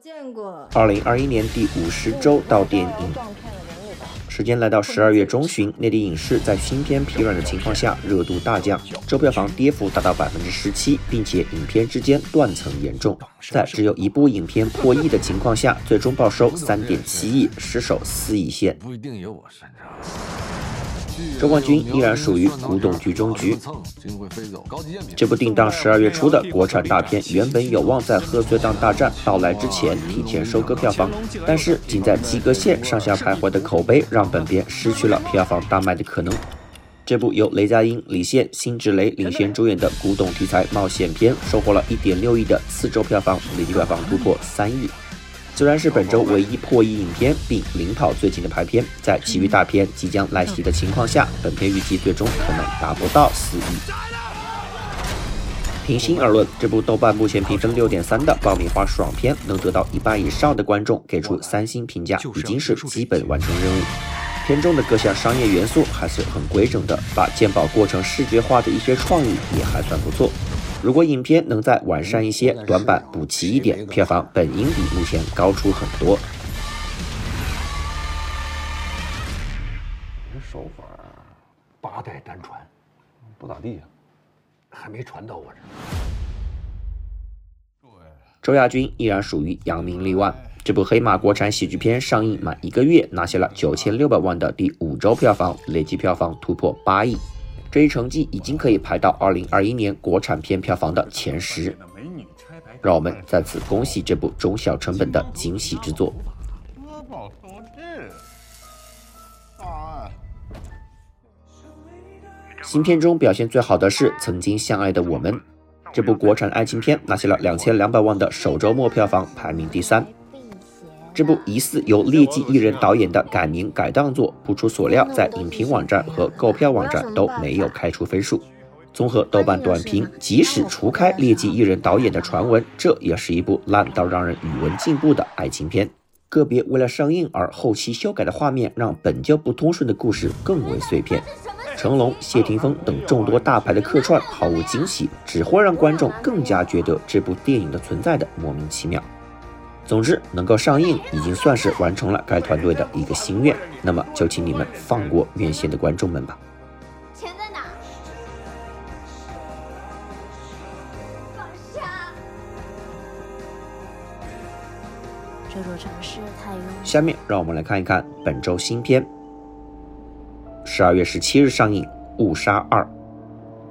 见过二零二一年第五十周到电影。时间来到十二月中旬，内地影视在新片疲软的情况下，热度大降，周票房跌幅达到百分之十七，并且影片之间断层严重。在只有一部影片破亿的情况下，最终报收三点七亿，失守四亿线。不一定有我擅长。周冠军依然属于古董局中局。这部定档十二月初的国产大片，原本有望在贺岁档大战到来之前提前收割票房，但是仅在及格线上下徘徊的口碑，让本片失去了票房大卖的可能。这部由雷佳音、李现、辛芷蕾领衔主演的古董题材冒险片，收获了一点六亿的四周票房，累计票房突破三亿。虽然是本周唯一破亿影片，并领跑最近的排片，在其余大片即将来袭的情况下，本片预计最终可能达不到四亿。平心而论，这部豆瓣目前评分六点三的爆米花爽片，能得到一半以上的观众给出三星评价，已经是基本完成任务。片中的各项商业元素还是很规整的，把鉴宝过程视觉化的一些创意也还算不错。如果影片能再完善一些，短板补齐一点，票房本应比目前高出很多。这手法八代单传，不咋地呀，还没传到我这。周亚军依然属于扬名立万，这部黑马国产喜剧片上映满一个月，拿下了九千六百万的第五周票房，累计票房突破八亿。这一成绩已经可以排到二零二一年国产片票房的前十，让我们再次恭喜这部中小成本的惊喜之作。新片中表现最好的是《曾经相爱的我们》，这部国产爱情片拿下了两千两百万的首周末票房，排名第三。这部疑似由劣迹艺人导演的改名改档作，不出所料，在影评网站和购票网站都没有开出分数。综合豆瓣短评，即使除开劣迹艺人导演的传闻，这也是一部烂到让人语文进步的爱情片。个别为了上映而后期修改的画面，让本就不通顺的故事更为碎片。成龙、谢霆锋等众多大牌的客串毫无惊喜，只会让观众更加觉得这部电影的存在的莫名其妙。总之，能够上映已经算是完成了该团队的一个心愿。那么，就请你们放过院线的观众们吧。钱在哪？放下。这座城市太下面让我们来看一看本周新片。十二月十七日上映《误杀二》。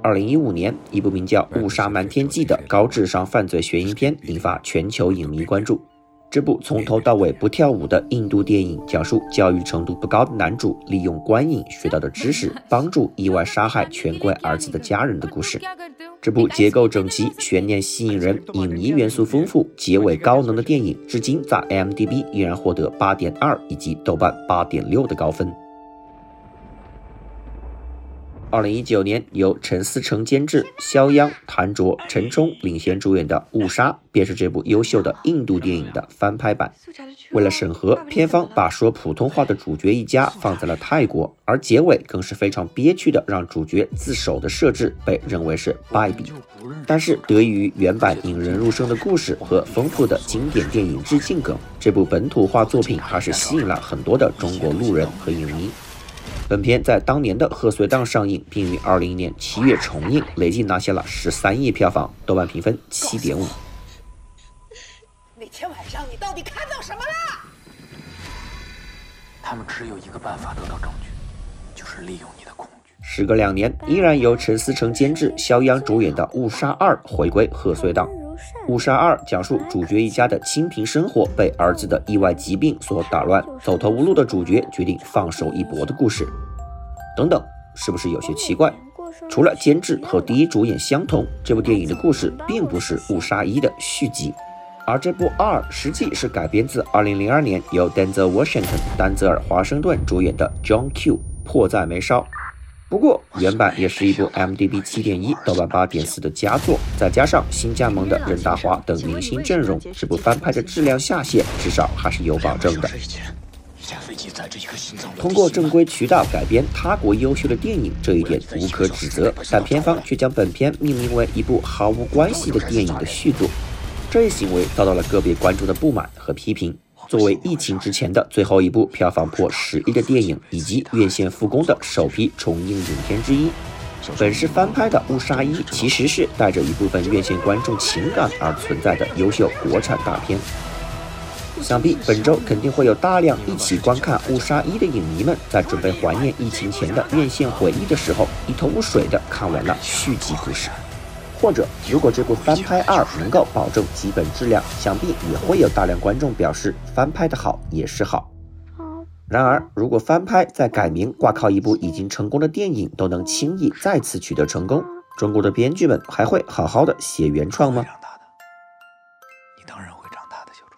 二零一五年，一部名叫《误杀瞒天记》的高智商犯罪悬疑片引发全球影迷关注。这部从头到尾不跳舞的印度电影，讲述教育程度不高的男主利用观影学到的知识，帮助意外杀害权贵儿子的家人的故事。这部结构整齐、悬念吸引人、影迷元素丰富、结尾高能的电影，至今在 IMDB 依然获得八点二以及豆瓣八点六的高分。二零一九年，由陈思诚监制、肖央、谭卓、陈冲领衔主演的《误杀》，便是这部优秀的印度电影的翻拍版。为了审核，片方把说普通话的主角一家放在了泰国，而结尾更是非常憋屈的，让主角自首的设置被认为是败笔。但是得益于原版引人入胜的故事和丰富的经典电影致敬梗，这部本土化作品还是吸引了很多的中国路人和影迷。本片在当年的贺岁档上映，并于二零年七月重映，累计拿下了十三亿票房，豆瓣评分七点五。那天晚上你到底看到什么了？他们只有一个办法得到证据，就是利用你的恐惧。时隔两年，依然由陈思诚监制、肖央主演的《误杀二》回归贺岁档。《误杀二》讲述主角一家的清贫生活被儿子的意外疾病所打乱，走投无路的主角决定放手一搏的故事。等等，是不是有些奇怪？除了监制和第一主演相同，这部电影的故事并不是《误杀一》的续集，而这部二实际是改编自2002年由 Denzel Washington 丹泽尔华盛顿主演的《John Q 迫在眉梢》。不过，原版也是一部 m d b 七点一、豆瓣八点四的佳作，再加上新加盟的任达华等明星阵容，这部翻拍的质量下限至少还是有保证的。通过正规渠道改编他国优秀的电影，这一点无可指责，但片方却将本片命名为一部毫无关系的电影的续作，这一行为遭到了个别观众的不满和批评。作为疫情之前的最后一部票房破十亿的电影，以及院线复工的首批重映影片之一。本是翻拍的《误杀一》，其实是带着一部分院线观众情感而存在的优秀国产大片。想必本周肯定会有大量一起观看《误杀一》的影迷们，在准备怀念疫情前的院线回忆的时候，一头雾水的看完了续集故事。或者，如果这部翻拍二能够保证基本质量，想必也会有大量观众表示翻拍的好也是好。然而，如果翻拍再改名，挂靠一部已经成功的电影都能轻易再次取得成功，中国的编剧们还会好好的写原创吗？你当然会长大的，小猪。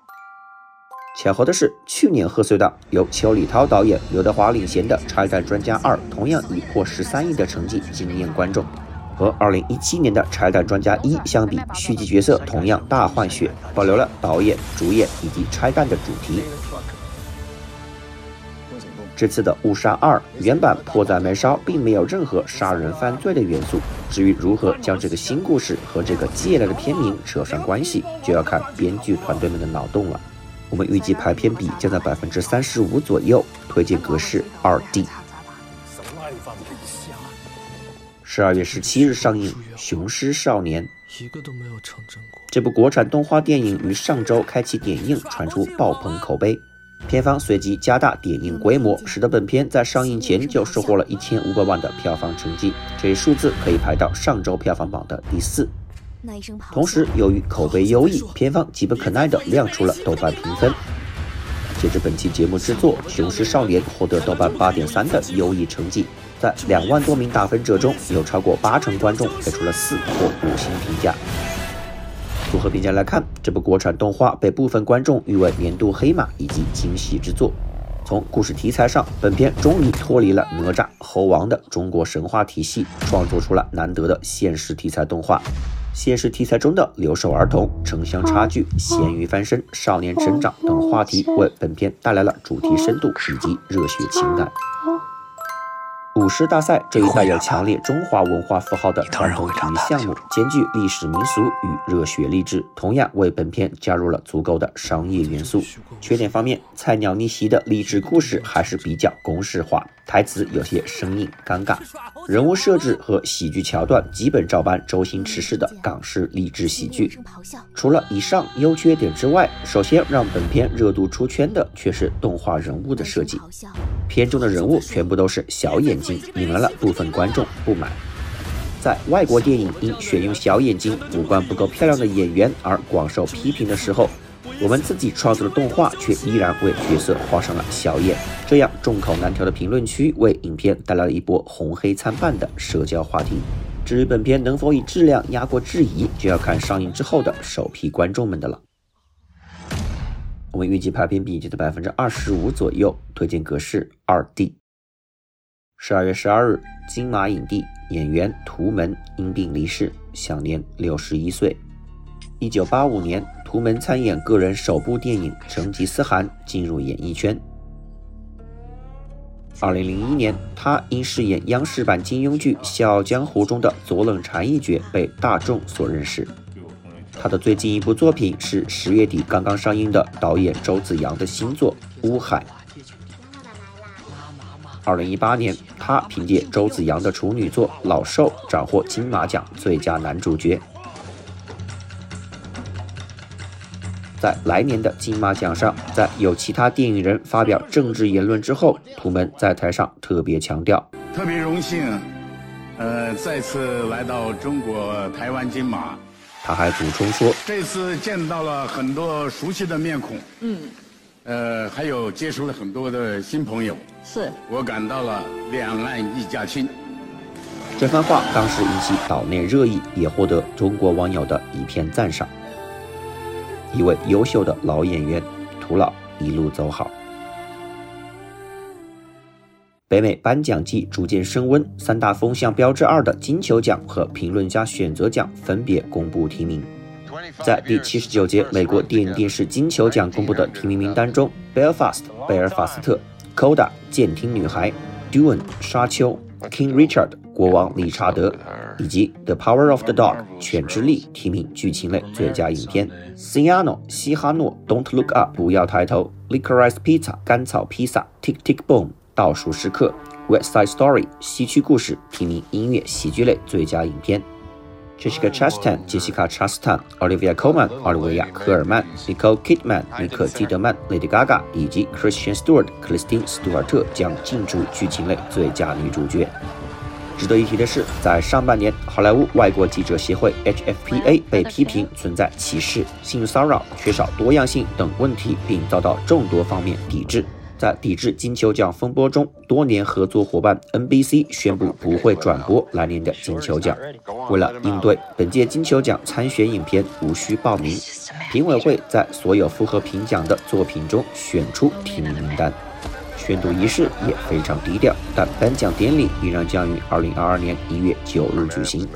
巧合的是，去年贺岁档由邱礼涛导演、刘德华领衔的《拆弹专家二》同样以破十三亿的成绩惊艳观众，和二零一七年的《拆弹专家一》相比，续集角色同样大换血，保留了导演、主演以及拆弹的主题。这次的《误杀二》原版迫在眉梢，并没有任何杀人犯罪的元素。至于如何将这个新故事和这个借来的片名扯上关系，就要看编剧团队们的脑洞了。我们预计排片比将在百分之三十五左右，推荐格式二 D。十二月十七日上映《雄狮少年》，一个都没有成真过。这部国产动画电影于上周开启点映，传出爆棚口碑。片方随即加大点映规模，使得本片在上映前就收获了一千五百万的票房成绩，这一数字可以排到上周票房榜的第四。同时，由于口碑优异，片方急不可耐地亮出了豆瓣评分。截至本期节目制作，《雄狮少年》获得豆瓣八点三的优异成绩，在两万多名打分者中，有超过八成观众给出了四或五星评价。综合评价来看，这部国产动画被部分观众誉为年度黑马以及惊喜之作。从故事题材上，本片终于脱离了哪吒、猴王的中国神话体系，创作出了难得的现实题材动画。现实题材中的留守儿童、城乡差距、咸鱼翻身、少年成长等话题，为本片带来了主题深度以及热血情感。舞狮大赛这一带有强烈中华文化符号的传统体育项目，兼具历史民俗与热血励志，同样为本片加入了足够的商业元素。缺点方面，菜鸟逆袭的励志故事还是比较公式化，台词有些生硬尴尬，人物设置和喜剧桥段基本照搬周星驰式的港式励志喜剧。除了以上优缺点之外，首先让本片热度出圈的却是动画人物的设计。片中的人物全部都是小眼睛，引来了部分观众不满。在外国电影因选用小眼睛、五官不够漂亮的演员而广受批评的时候，我们自己创作的动画却依然为角色画上了小眼。这样众口难调的评论区为影片带来了一波红黑参半的社交话题。至于本片能否以质量压过质疑，就要看上映之后的首批观众们的了。我们预计排片比例在百分之二十五左右，推荐格式二 D。十二月十二日，金马影帝演员图门因病离世，享年六十一岁。一九八五年，图门参演个人首部电影《成吉思汗》，进入演艺圈。二零零一年，他因饰演央视版金庸剧《笑傲江湖》中的左冷禅一角，被大众所认识。他的最近一部作品是十月底刚刚上映的导演周子阳的新作《乌海》。二零一八年，他凭借周子阳的处女作《老兽》斩获金马奖最佳男主角。在来年的金马奖上，在有其他电影人发表政治言论之后，图门在台上特别强调：特别荣幸，呃，再次来到中国台湾金马。他还补充说：“这次见到了很多熟悉的面孔，嗯，呃，还有接触了很多的新朋友，是我感到了两岸一家亲。”这番话当时引起岛内热议，也获得中国网友的一片赞赏。一位优秀的老演员，图老一路走好。北美颁奖季逐渐升温，三大风向标志二的金球奖和评论家选择奖分别公布提名。在第七十九届美国电影电视金球奖公布的提名名单中，《Belfast》贝尔法斯特、《Coda》监听女孩、《Dune》沙丘、《King Richard》国王理查德、以及《The Power of the Dog》犬之力提名剧情类最佳影片，《Ciano 西哈诺》Don't Look Up 不要抬头，《Licorice Pizza》甘草披萨，《Tick Tick Boom》倒数时刻，《West Side Story》西区故事提名音乐喜剧类最佳影片。Jessica Chastain、杰西卡·查斯坦、Olivia Colman、奥利维亚·科尔曼、Nicole Kidman、尼可基德曼、Lady Gaga 以及 Christian Stewart、克里斯汀·斯图尔特将竞逐剧情类最佳女主角。值得一提的是，在上半年，好莱坞外国记者协会 （HFPA） 被批评存在歧视、性骚扰、缺少多样性等问题，并遭到众多方面抵制。在抵制金球奖风波中，多年合作伙伴 NBC 宣布不会转播来年的金球奖。为了应对本届金球奖参选影片无需报名，评委会在所有符合评奖的作品中选出提名名单。宣读仪式也非常低调，但颁奖典礼依然将于2022年1月9日举行。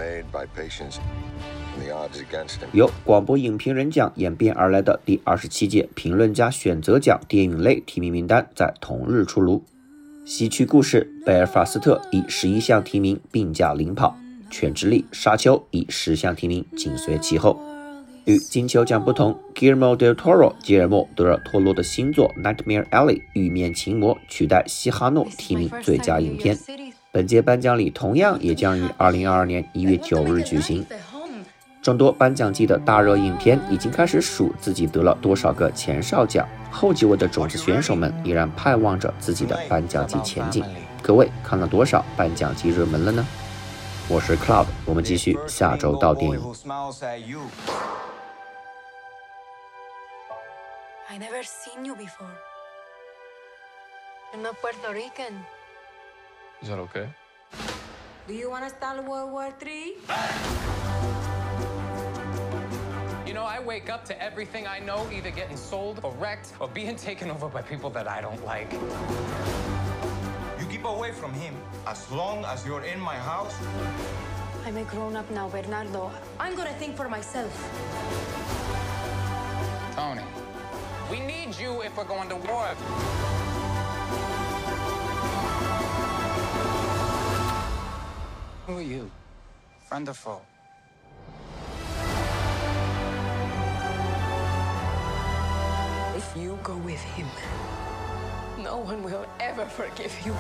由广播影评人奖演变而来的第二十七届评论家选择奖电影类提名名单在同日出炉。西区故事《贝尔法斯特》以十一项提名并驾领跑，《犬之力》《沙丘》以十项提名紧随其后。与金球奖不同，Guillermo del Toro 吉尔莫·德尔托罗的新作《Nightmare Alley》玉面情魔取代《西哈诺》提名最佳影片。本届颁奖礼同样也将于二零二二年一月九日举行。众多颁奖季的大热影片已经开始数自己得了多少个前哨奖，后几位的种子选手们依然盼望着自己的颁奖季前景。各位看了多少颁奖季热门了呢？我是 Cloud，我们继续下周到电影。You know, I wake up to everything I know either getting sold or wrecked or being taken over by people that I don't like. You keep away from him as long as you're in my house. I'm a grown up now, Bernardo. I'm gonna think for myself. Tony, we need you if we're going to war. Who are you? Friend or foe? Go with him, no one will ever forgive you.